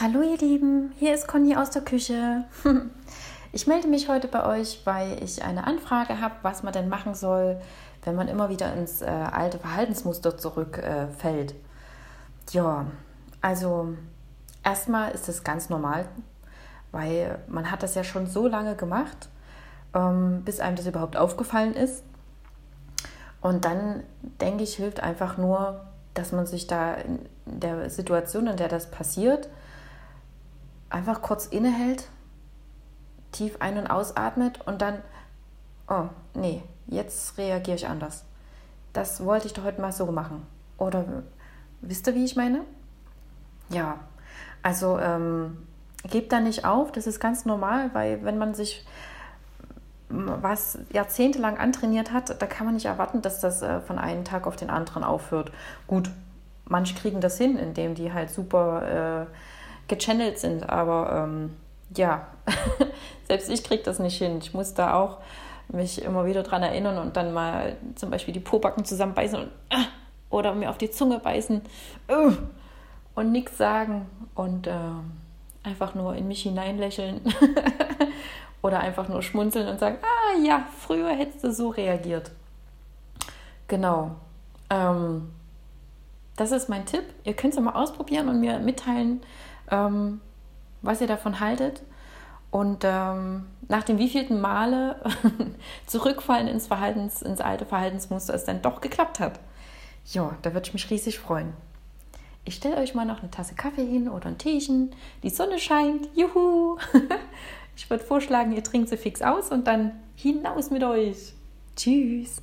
Hallo ihr Lieben, hier ist Conny aus der Küche. Ich melde mich heute bei euch, weil ich eine Anfrage habe, was man denn machen soll, wenn man immer wieder ins äh, alte Verhaltensmuster zurückfällt. Äh, ja, also erstmal ist es ganz normal, weil man hat das ja schon so lange gemacht, ähm, bis einem das überhaupt aufgefallen ist. Und dann denke ich, hilft einfach nur, dass man sich da in der Situation, in der das passiert, einfach kurz innehält, tief ein- und ausatmet und dann, oh, nee, jetzt reagiere ich anders. Das wollte ich doch heute mal so machen. Oder wisst ihr, wie ich meine? Ja, also ähm, gebt da nicht auf, das ist ganz normal, weil wenn man sich was jahrzehntelang antrainiert hat, da kann man nicht erwarten, dass das äh, von einem Tag auf den anderen aufhört. Gut, manche kriegen das hin, indem die halt super äh, gechannelt sind. Aber ähm, ja, selbst ich kriege das nicht hin. Ich muss da auch mich immer wieder dran erinnern und dann mal zum Beispiel die Pobacken zusammenbeißen und, äh, oder mir auf die Zunge beißen äh, und nichts sagen und äh, einfach nur in mich hineinlächeln oder einfach nur schmunzeln und sagen, ah ja, früher hättest du so reagiert. Genau. Ähm, das ist mein Tipp. Ihr könnt es ja mal ausprobieren und mir mitteilen, ähm, was ihr davon haltet. Und ähm, nach dem wievielten Male zurückfallen ins Verhaltens, ins alte Verhaltensmuster es dann doch geklappt hat. Ja, da würde ich mich riesig freuen. Ich stelle euch mal noch eine Tasse Kaffee hin oder ein Teechen. Die Sonne scheint. Juhu! ich würde vorschlagen, ihr trinkt sie fix aus und dann hinaus mit euch. Tschüss!